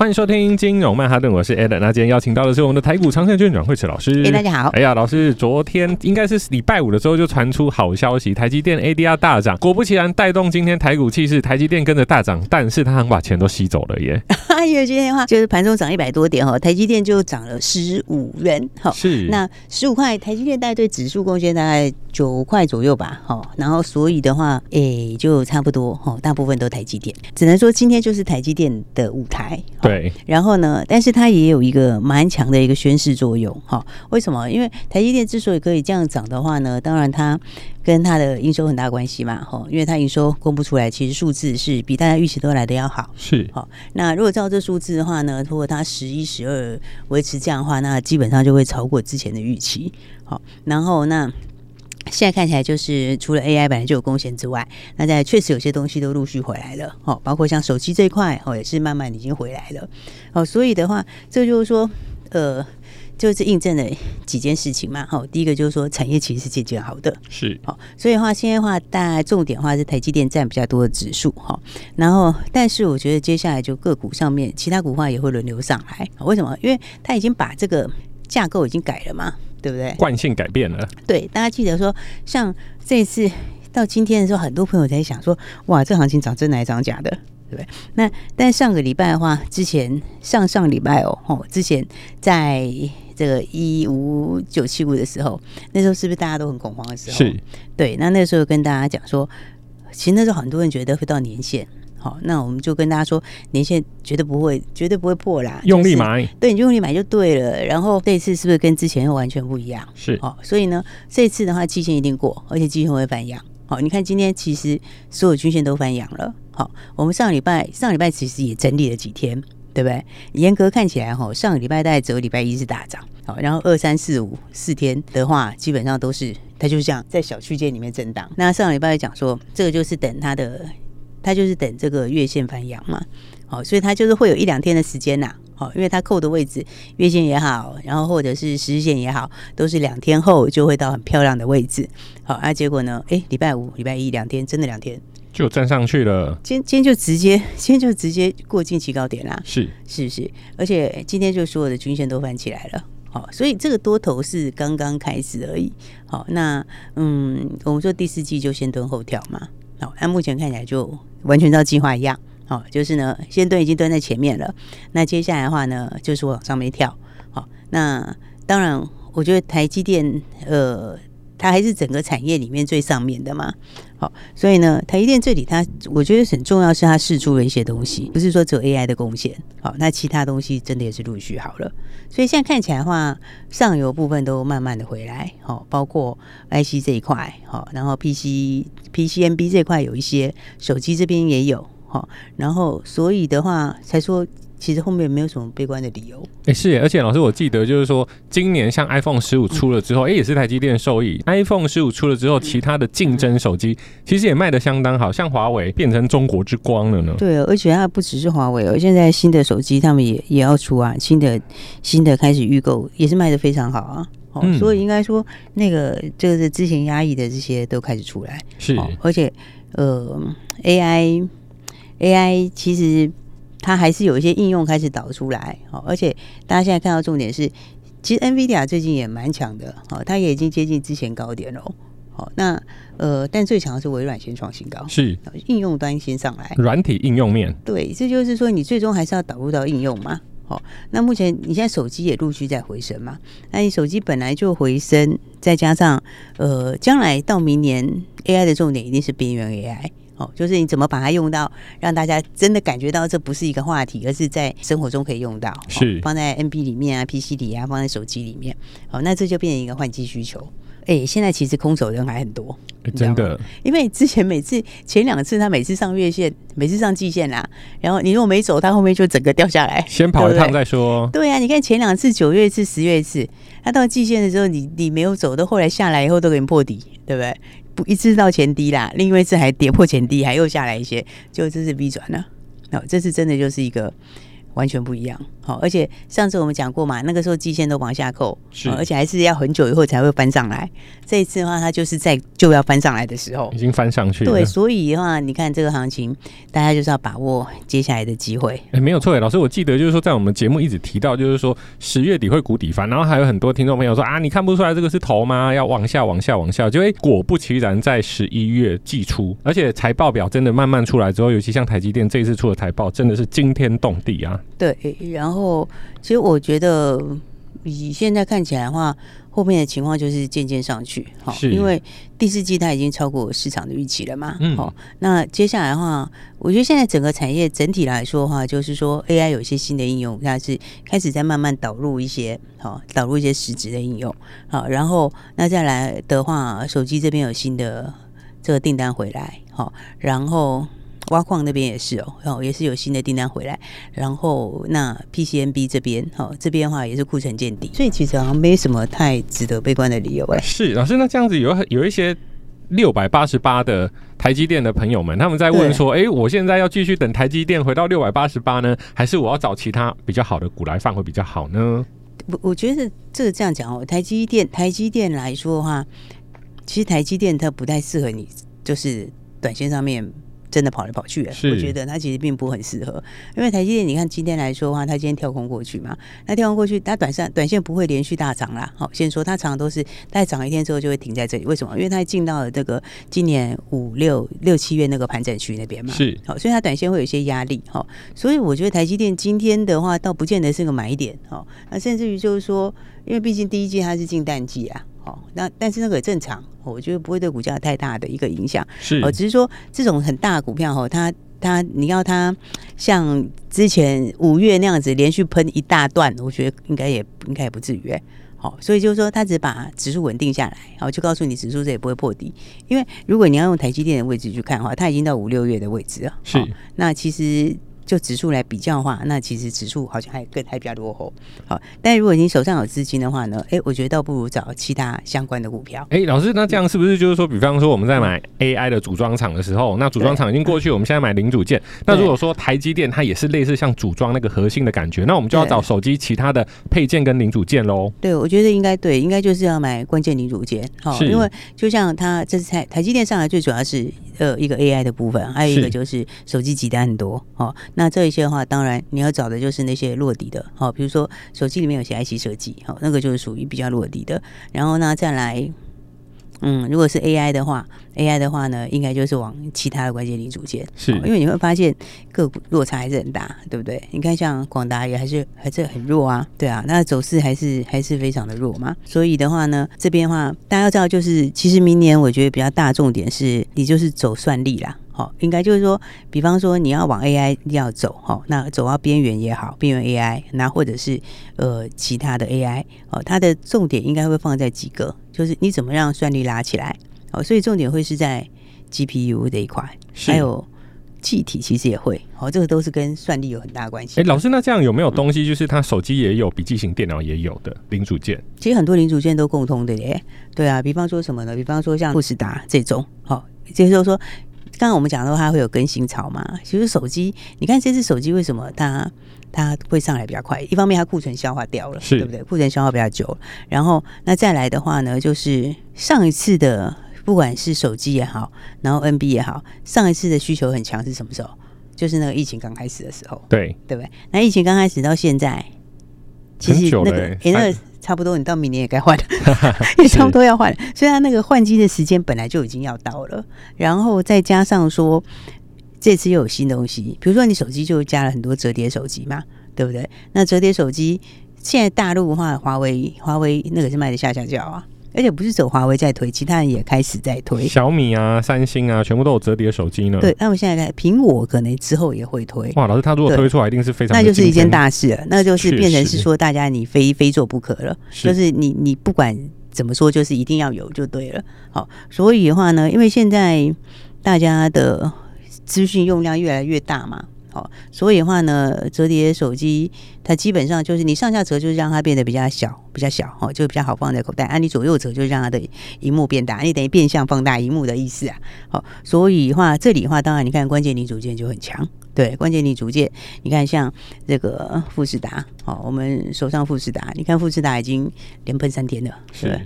欢迎收听金融曼哈顿，我是 Adam。那今天邀请到的是我们的台股长线券阮惠池老师。哎，大家好。哎呀，老师，昨天应该是礼拜五的时候就传出好消息，台积电 ADR 大涨，果不其然带动今天台股气势，台积电跟着大涨，但是它把钱都吸走了耶。因为今天的话，就是盘中涨一百多点哈，台积电就涨了十五元哈。是。那十五块，台积电大概对指数贡献大概九块左右吧。哈，然后所以的话，哎，就差不多哈，大部分都台积电，只能说今天就是台积电的舞台。对，然后呢，但是它也有一个蛮强的一个宣示作用，哈。为什么？因为台积电之所以可以这样涨的话呢，当然它跟它的营收很大关系嘛，哈。因为它营收公布出来，其实数字是比大家预期都来的要好，是。好，那如果照这数字的话呢，如果它十一、十二维持这样的话，那基本上就会超过之前的预期。好，然后那。现在看起来就是除了 AI 本来就有贡献之外，那在确实有些东西都陆续回来了，哦，包括像手机这一块，哦，也是慢慢已经回来了，哦，所以的话，这就是说，呃，就是印证了几件事情嘛，好，第一个就是说产业其实是渐渐好的，是，好，所以的话现在的话大概重点的话是台积电占比较多的指数，哈，然后但是我觉得接下来就个股上面其他股话也会轮流上来，为什么？因为它已经把这个架构已经改了嘛。对不对？惯性改变了。对，大家记得说，像这次到今天的时候，很多朋友在想说，哇，这行情涨真的还涨假的，对不对？那但上个礼拜的话，之前上上礼拜哦，哦，之前在这个一五九七五的时候，那时候是不是大家都很恐慌的时候？是。对，那那时候跟大家讲说，其实那时候很多人觉得会到年线。好，那我们就跟大家说，年限绝对不会，绝对不会破啦。用力买，就是、对，你就用力买就对了。然后这一次是不是跟之前又完全不一样？是，哦，所以呢，这一次的话，期限一定过，而且季线会翻阳。好，你看今天其实所有均线都翻阳了。好，我们上礼拜上礼拜其实也整理了几天，对不对？严格看起来，哈，上个礼拜大概只有礼拜一是大涨。好，然后二三四五四天的话，基本上都是它就是这样在小区间里面震荡。那上个礼拜讲说，这个就是等它的。它就是等这个月线反阳嘛，好，所以它就是会有一两天的时间呐，好，因为它扣的位置，月线也好，然后或者是十日线也好，都是两天后就会到很漂亮的位置，好，那结果呢，哎，礼拜五、礼拜一两天，真的两天就站上去了，今今天就直接，今天就直接过近期高点啦，是。是不是？而且今天就所有的均线都翻起来了，好，所以这个多头是刚刚开始而已，好，那嗯，我们说第四季就先蹲后跳嘛。好，那目前看起来就完全照计划一样，好，就是呢，先蹲已经蹲在前面了，那接下来的话呢，就是往上面跳，好，那当然，我觉得台积电，呃。它还是整个产业里面最上面的嘛，好，所以呢，台积电这里它我觉得很重要，是它试出了一些东西，不是说只有 AI 的贡献，好，那其他东西真的也是陆续好了，所以现在看起来的话，上游部分都慢慢的回来，好，包括 IC 这一块，好，然后 PC PCNB 这块有一些，手机这边也有，好，然后所以的话才说。其实后面没有什么悲观的理由。哎，是，而且老师，我记得就是说，今年像 iPhone 十五出了之后，哎、嗯，也是台积电受益。iPhone 十五出了之后，其他的竞争手机其实也卖的相当好，像华为变成中国之光了呢。对，而且它不只是华为哦，现在新的手机他们也也要出啊，新的新的开始预购也是卖的非常好啊。哦，嗯、所以应该说那个就是之前压抑的这些都开始出来。是，而且呃，AI AI 其实。它还是有一些应用开始导出来，好，而且大家现在看到重点是，其实 NVIDIA 最近也蛮强的，好，它也已经接近之前高点了，好，那呃，但最强的是微软先创新高，是应用端先上来，软体应用面，对，这就是说你最终还是要导入到应用嘛，好，那目前你现在手机也陆续在回升嘛，那你手机本来就回升，再加上呃，将来到明年 AI 的重点一定是边缘 AI。哦，就是你怎么把它用到，让大家真的感觉到这不是一个话题，而是在生活中可以用到，是、哦、放在 NB 里面啊、PC 里啊、放在手机里面，好、哦，那这就变成一个换机需求。哎、欸，现在其实空手人还很多，欸、真的，因为之前每次前两次他每次上月线，每次上季线啦，然后你如果没走，他后面就整个掉下来，先跑一趟再说。对呀、啊，你看前两次九月一次、十月一次，他到季线的时候，你你没有走，到后来下来以后都给你破底，对不对？不一次到前低啦，另外一次还跌破前低，还又下来一些，就这是 V 转了。那，这次真的就是一个。完全不一样，好，而且上次我们讲过嘛，那个时候季线都往下扣，是，而且还是要很久以后才会翻上来。这一次的话，它就是在就要翻上来的时候，已经翻上去了。对，所以的话，你看这个行情，大家就是要把握接下来的机会。哎、欸，没有错，老师，我记得就是说，在我们节目一直提到，就是说十月底会谷底翻，然后还有很多听众朋友说啊，你看不出来这个是头吗？要往下，往下，往下，就会果不其然，在十一月季初，而且财报表真的慢慢出来之后，尤其像台积电这一次出的财报，真的是惊天动地啊。对。然后，其实我觉得以现在看起来的话，后面的情况就是渐渐上去，好，因为第四季它已经超过市场的预期了嘛，嗯，好，那接下来的话，我觉得现在整个产业整体来说的话，就是说 AI 有一些新的应用，它是开始在慢慢导入一些，好，导入一些实质的应用，好，然后那再来的话，手机这边有新的这个订单回来，好，然后。挖矿那边也是哦，哦，也是有新的订单回来，然后那 PCNB 这边，哦，这边的话也是库存见底，所以其实好像没什么太值得悲观的理由哎。是老师，那这样子有有一些六百八十八的台积电的朋友们，他们在问说，哎，我现在要继续等台积电回到六百八十八呢，还是我要找其他比较好的股来放会比较好呢？我我觉得这个这样讲哦，台积电台积电来说的话，其实台积电它不太适合你，就是短线上面。真的跑来跑去，我觉得它其实并不很适合，因为台积电，你看今天来说的话，它今天跳空过去嘛，那跳空过去，它短线短线不会连续大涨啦。好，先说它常常都是大概涨一天之后就会停在这里，为什么？因为它进到了这个今年五六六七月那个盘整区那边嘛，是好，所以它短线会有一些压力。哈，所以我觉得台积电今天的话，倒不见得是个买点。哈，那甚至于就是说，因为毕竟第一季它是进淡季啊。好，那但是那个也正常，我觉得不会对股价太大的一个影响。是，哦只是说这种很大的股票哈，它它你要它像之前五月那样子连续喷一大段，我觉得应该也应该也不至于。好，所以就是说，它只把指数稳定下来，好，就告诉你指数这也不会破底。因为如果你要用台积电的位置去看的话，它已经到五六月的位置了。是，那其实。就指数来比较的话，那其实指数好像还更还比较落后。好，但如果你手上有资金的话呢？哎、欸，我觉得倒不如找其他相关的股票。哎、欸，老师，那这样是不是就是说，比方说我们在买 AI 的组装厂的时候，那组装厂已经过去，我们现在买零组件。那如果说台积电它也是类似像组装那个核心的感觉，那我们就要找手机其他的配件跟零组件喽。对，我觉得应该对，应该就是要买关键零组件。好，因为就像它这次台台积电上来最主要是呃一个 AI 的部分，还有一个就是手机急单很多。好，那这一些的话，当然你要找的就是那些落地的，好，比如说手机里面有些 IC 设计，好，那个就是属于比较落地的。然后呢，再来，嗯，如果是 AI 的话，AI 的话呢，应该就是往其他的关键零组件，是，因为你会发现个股落差还是很大，对不对？你看像广达也还是还是很弱啊，对啊，那走势还是还是非常的弱嘛。所以的话呢，这边的话大家要知道，就是其实明年我觉得比较大重点是，你就是走算力啦。好，应该就是说，比方说你要往 AI 要走，哈，那走到边缘也好，边缘 AI，那或者是呃其他的 AI，哦，它的重点应该会放在几个，就是你怎么让算力拉起来，哦，所以重点会是在 GPU 这一块，还有记忆体其实也会，哦，这个都是跟算力有很大关系。哎、欸，老师，那这样有没有东西，就是他手机也有，笔记型电脑也有的零组件？其实很多零组件都共通的耶，对啊，比方说什么呢？比方说像富士达这种，好，就是说。刚刚我们讲到它会有更新潮嘛？其实手机，你看这次手机为什么它它会上来比较快？一方面它库存消化掉了，对不对？库存消化比较久，然后那再来的话呢，就是上一次的不管是手机也好，然后 NB 也好，上一次的需求很强是什么时候？就是那个疫情刚开始的时候，对对不对？那疫情刚开始到现在，其实那个诶、欸，那个。差不多，你到明年也该换了，也差不多要换了。所以它那个换机的时间本来就已经要到了，然后再加上说这次又有新东西，比如说你手机就加了很多折叠手机嘛，对不对？那折叠手机现在大陆的话，华为华为那个是卖的下下叫啊，而且不是只有华为在推，其他人也开始在推。小米啊、三星啊，全部都有折叠手机呢。对，那我现在看苹果可能之后也会推。哇，老师他如果推出来，一定是非常那就是一件大事了，那就是变成是说大家你非非做不可了，就是你你不管怎么说，就是一定要有就对了。好，所以的话呢，因为现在大家的资讯用量越来越大嘛。好，所以的话呢，折叠手机它基本上就是你上下折，就是让它变得比较小，比较小，哦，就比较好放在口袋。啊，你左右折，就让它的荧幕变大，你等于变相放大荧幕的意思啊。好，所以的话，这里的话，当然你看关键零组件就很强，对，关键零组件，你看像这个富士达，哦，我们手上富士达，你看富士达已经连喷三天了，是是？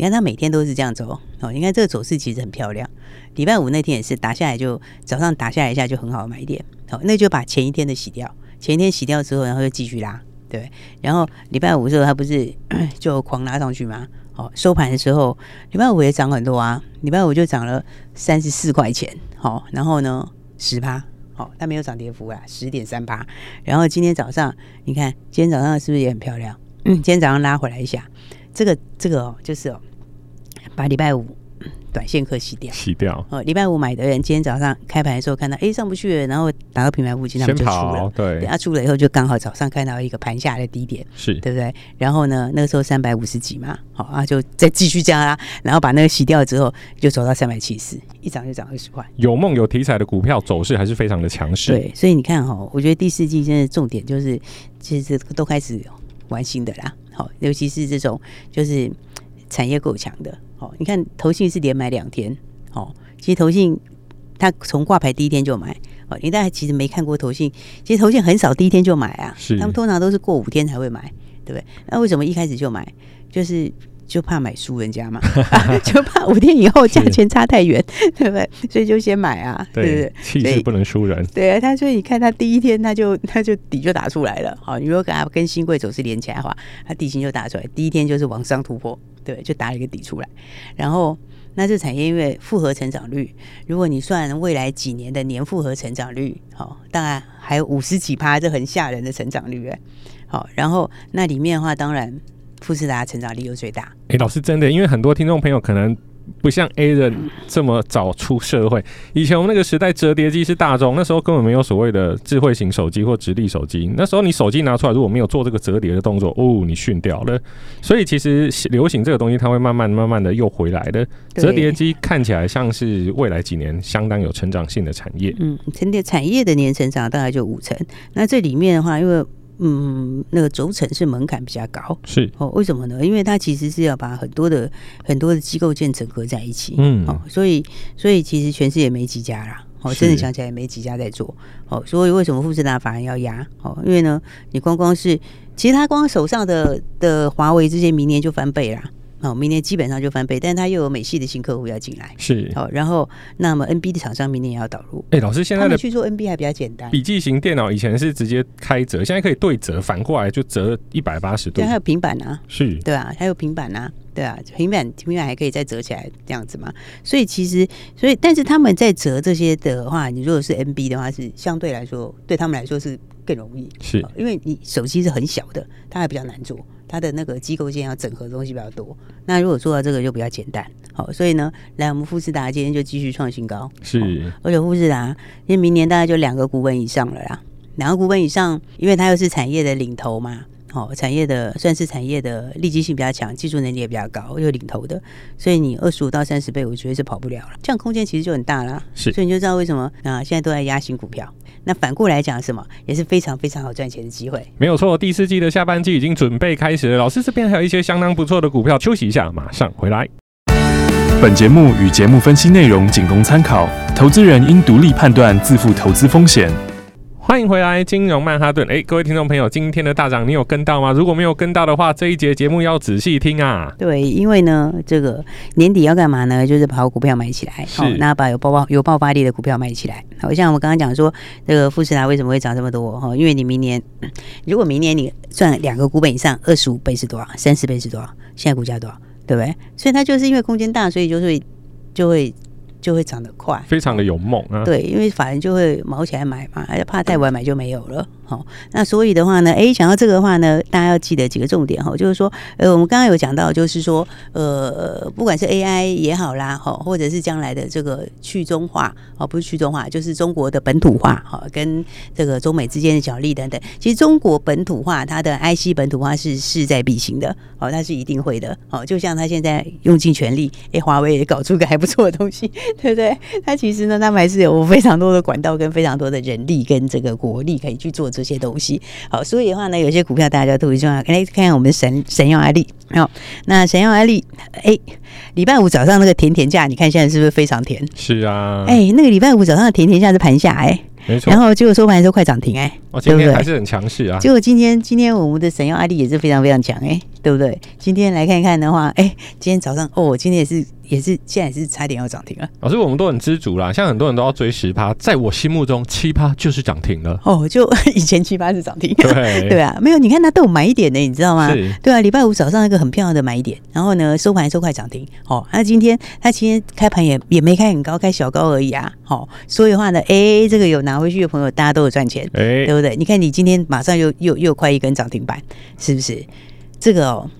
你看它每天都是这样走，哦，你看这个走势其实很漂亮。礼拜五那天也是打下来，就早上打下来一下就很好买一点。好，那就把前一天的洗掉，前一天洗掉之后，然后又继续拉，对。然后礼拜五的时候，它不是 就狂拉上去吗？好，收盘的时候，礼拜五也涨很多啊，礼拜五就涨了三十四块钱，好，然后呢十趴，好，它没有涨跌幅啊，十点三趴。然后今天早上，你看今天早上是不是也很漂亮？嗯，今天早上拉回来一下，这个这个哦，就是哦，把礼拜五。短线客洗掉，洗掉。哦，礼拜五买的人，今天早上开盘的时候看到，哎，上不去了，然后打到品牌附近，他们就出了。对，等下出了以后，就刚好早上看到一个盘下的低点，是对不对？然后呢，那个时候三百五十几嘛，好啊，就再继续加啦，然后把那个洗掉之后，就走到三百七十，一涨就涨二十块。有梦有题材的股票走势还是非常的强势。对，所以你看哈，我觉得第四季现在重点就是，其实都开始玩新的啦。好，尤其是这种就是产业够强的。好，你看投信是连买两天。哦，其实投信他从挂牌第一天就买哦，你大家其实没看过投信，其实投信很少第一天就买啊，是他们通常都是过五天才会买，对不对？那为什么一开始就买？就是就怕买输人家嘛，啊、就怕五天以后价钱差太远，对不对？所以就先买啊，对不对？气势不能输人。对啊，他所以你看他第一天他就他就底就打出来了。好，你如果跟他跟新贵走势连起来的话，他底薪就打出来，第一天就是往上突破，对，就打了一个底出来，然后。那这产业因为复合成长率，如果你算未来几年的年复合成长率，好，当然还有五十几趴，这很吓人的成长率哎，好，然后那里面的话，当然富士达成长力又最大。哎，老师真的，因为很多听众朋友可能。不像 A 人这么早出社会，以前我们那个时代折叠机是大众，那时候根本没有所谓的智慧型手机或直立手机。那时候你手机拿出来，如果没有做这个折叠的动作，哦，你逊掉了。所以其实流行这个东西，它会慢慢慢慢的又回来的。折叠机看起来像是未来几年相当有成长性的产业。嗯，成叠产业的年成长大概就五成。那这里面的话，因为嗯，那个轴承是门槛比较高，是哦。为什么呢？因为它其实是要把很多的很多的机构件整合在一起，嗯，哦，所以所以其实全世界没几家啦，哦，真的想起来也没几家在做，哦，所以为什么富士达反而要压？哦，因为呢，你光光是其实他光手上的的华为这些明年就翻倍啦。哦，明年基本上就翻倍，但是它又有美系的新客户要进来，是好、哦，然后那么 NB 的厂商明年也要导入。哎、欸，老师现在的去做 NB 还比较简单，笔记型电脑以前是直接开折，现在可以对折，反过来就折一百八十度。对，还有平板啊，是，对啊，还有平板啊，对啊，平板平板还可以再折起来这样子嘛。所以其实，所以但是他们在折这些的话，你如果是 NB 的话，是相对来说对他们来说是更容易，是、哦、因为你手机是很小的，它还比较难做。它的那个机构间要整合的东西比较多，那如果做到这个就比较简单。好，所以呢，来我们富士达今天就继续创新高，是。而且富士达因为明年大概就两个股本以上了啦，两个股本以上，因为它又是产业的领头嘛，好，产业的算是产业的利基性比较强，技术能力也比较高，又领头的，所以你二十五到三十倍，我觉得是跑不了了。这样空间其实就很大了，是。所以你就知道为什么啊，现在都在压新股票。那反过来讲，什么也是非常非常好赚钱的机会。没有错，第四季的下半季已经准备开始了。老师这边还有一些相当不错的股票，休息一下，马上回来。本节目与节目分析内容仅供参考，投资人应独立判断，自负投资风险。欢迎回来，金融曼哈顿。哎，各位听众朋友，今天的大涨你有跟到吗？如果没有跟到的话，这一节节目要仔细听啊。对，因为呢，这个年底要干嘛呢？就是把股票买起来，好，那把有爆爆有爆发力的股票买起来。好像我刚刚讲说，这个富士达为什么会涨这么多？哈，因为你明年，如果明年你赚两个股本以上，二十五倍是多少？三十倍是多少？现在股价多少？对不对？所以它就是因为空间大，所以就会就会。就会涨得快，非常的有梦啊！对，因为法人就会毛起来买嘛，而且怕太晚买就没有了。好，那所以的话呢，哎，想到这个的话呢，大家要记得几个重点哈，就是说，呃，我们刚刚有讲到，就是说，呃，不管是 AI 也好啦，哈，或者是将来的这个去中化，哦，不是去中化，就是中国的本土化，哈，跟这个中美之间的角力等等。其实中国本土化，它的 IC 本土化是势在必行的，哦，它是一定会的，哦，就像它现在用尽全力，哎，华为也搞出个还不错的东西，对不对？它其实呢，他们还是有非常多的管道跟非常多的人力跟这个国力可以去做这些东西。好，所以的话呢，有些股票大家都特别重要。来看看我们神神用爱立，好，那神用爱立，哎，礼拜五早上那个甜甜价，你看现在是不是非常甜？是啊，哎，那个礼拜五早上的甜甜价是盘下，哎。没错，然后结果收盘的时候快涨停哎、欸，哦，今天还是很强势啊。结果今天今天我们的神用爱立也是非常非常强哎、欸，对不对？今天来看一看的话，哎，今天早上哦，今天也是也是现在也是差点要涨停了。老师，我们都很知足啦，像很多人都要追十趴，在我心目中七趴就是涨停了。哦，就 以前七趴是涨停，对对啊，没有，你看它都有买一点的，你知道吗？是对啊，礼拜五早上一个很漂亮的买一点，然后呢收盘收快涨停。哦，那今天它今天开盘也也没开很高，开小高而已啊。好、哦，所以的话呢，哎，这个有拿回去的朋友，大家都有赚钱，哎，对不对？你看你今天马上又又又快一根涨停板，是不是？这个哦，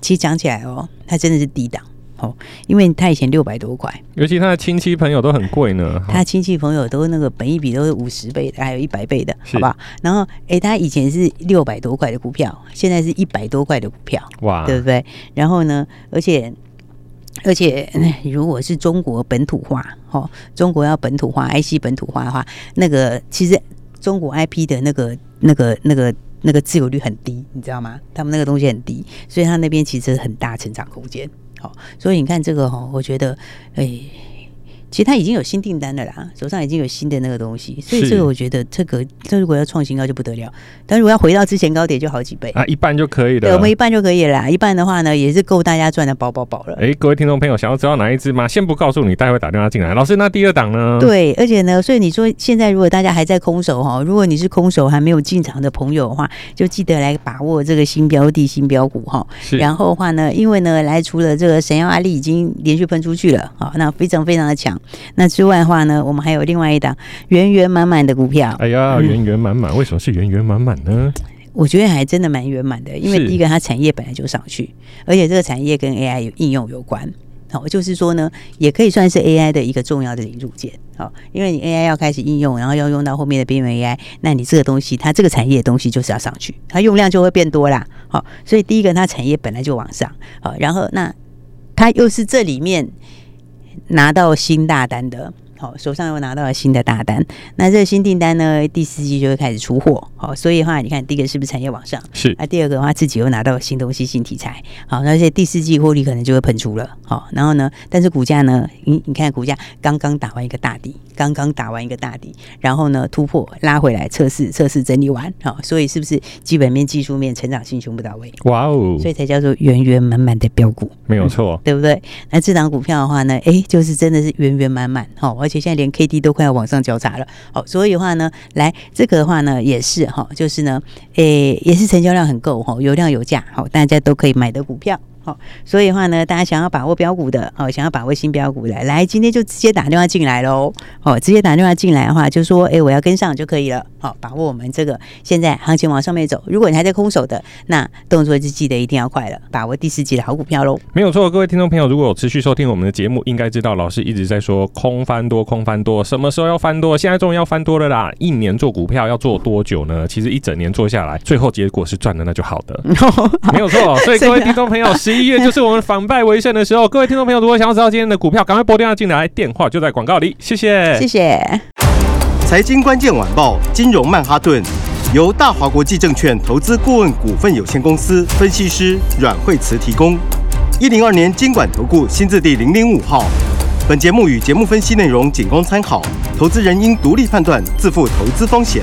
其实讲起来哦，它真的是低档哦，因为他以前六百多块，尤其他的亲戚朋友都很贵呢。他亲戚朋友都那个本一比都是五十倍的，还有一百倍的，是好吧？然后哎，他以前是六百多块的股票，现在是一百多块的股票，哇，对不对？然后呢，而且。而且，如果是中国本土化，哦，中国要本土化，IC 本土化的话，那个其实中国 IP 的那个、那个、那个、那个自由率很低，你知道吗？他们那个东西很低，所以他那边其实很大成长空间。所以你看这个哈，我觉得，哎。其实他已经有新订单了啦，手上已经有新的那个东西，所以这个我觉得这个这如果要创新高就不得了，但如果要回到之前高点就好几倍啊，一半就可以了。对，我们一半就可以了啦，一半的话呢也是够大家赚的饱饱饱了。哎，各位听众朋友，想要知道哪一只吗？先不告诉你，待会打电话进来。老师，那第二档呢？对，而且呢，所以你说现在如果大家还在空手哈，如果你是空手还没有进场的朋友的话，就记得来把握这个新标的、新标股哈。然后的话呢，因为呢，来除了这个神药阿力已经连续喷出去了，好，那非常非常的强。那之外。的话呢，我们还有另外一档圆圆满满的股票。哎呀，圆圆满满，为什么是圆圆满满呢？我觉得还真的蛮圆满的，因为第一个它产业本来就上去，而且这个产业跟 AI 有应用有关。好，就是说呢，也可以算是 AI 的一个重要的零组件。好，因为你 AI 要开始应用，然后要用到后面的边缘 AI，那你这个东西，它这个产业的东西就是要上去，它用量就会变多啦。好，所以第一个它产业本来就往上。好，然后那它又是这里面拿到新大单的。好，手上又拿到了新的大单，那这个新订单呢，第四季就会开始出货。好，所以的话，你看第一个是不是产业往上？是。那第二个的话，自己又拿到了新东西、新题材。好，那这第四季获利可能就会喷出了。好，然后呢，但是股价呢，你你看股价刚刚打完一个大底，刚刚打完一个大底，然后呢突破拉回来测试，测试整理完。好，所以是不是基本面、技术面、成长性全部到位？哇哦！所以才叫做圆圆满满的标股，没有错、嗯，对不对？那这档股票的话呢，哎，就是真的是圆圆满满。好。而且现在连 K D 都快要往上交叉了，好，所以的话呢，来这个的话呢，也是哈，就是呢，诶，也是成交量很够哈，有量有价，好，大家都可以买的股票。好，所以的话呢，大家想要把握标股的，哦，想要把握新标股的，来，今天就直接打电话进来喽。哦，直接打电话进来的话，就说，哎，我要跟上就可以了。好，把握我们这个现在行情往上面走。如果你还在空手的，那动作就记得一定要快了，把握第四季的好股票喽。没有错，各位听众朋友，如果有持续收听我们的节目，应该知道老师一直在说空翻多，空翻多，什么时候要翻多？现在终于要翻多了啦！一年做股票要做多久呢？其实一整年做下来，最后结果是赚的，那就好的。没有错，所以各位听众朋友，十一月就是我们反败为胜的时候。各位听众朋友，如果想要知道今天的股票，赶快拨电话进来，电话就在广告里。谢谢，谢谢。财经关键晚报，金融曼哈顿，由大华国际证券投资顾问股份有限公司分析师阮惠慈提供。一零二年金管投顾新字第零零五号。本节目与节目分析内容仅供参考，投资人应独立判断，自负投资风险。